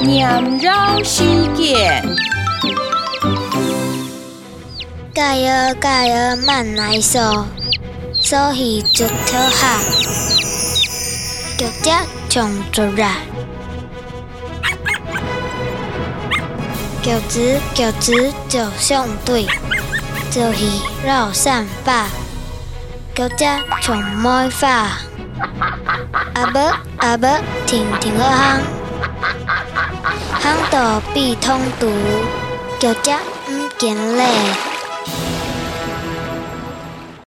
念绕世界，加油加油慢来数，数鱼一条虾，脚只冲出来，脚趾脚趾就相对，就鱼绕三把，脚只冲满发，阿伯阿伯停停好行。道必通途，脚只唔见了。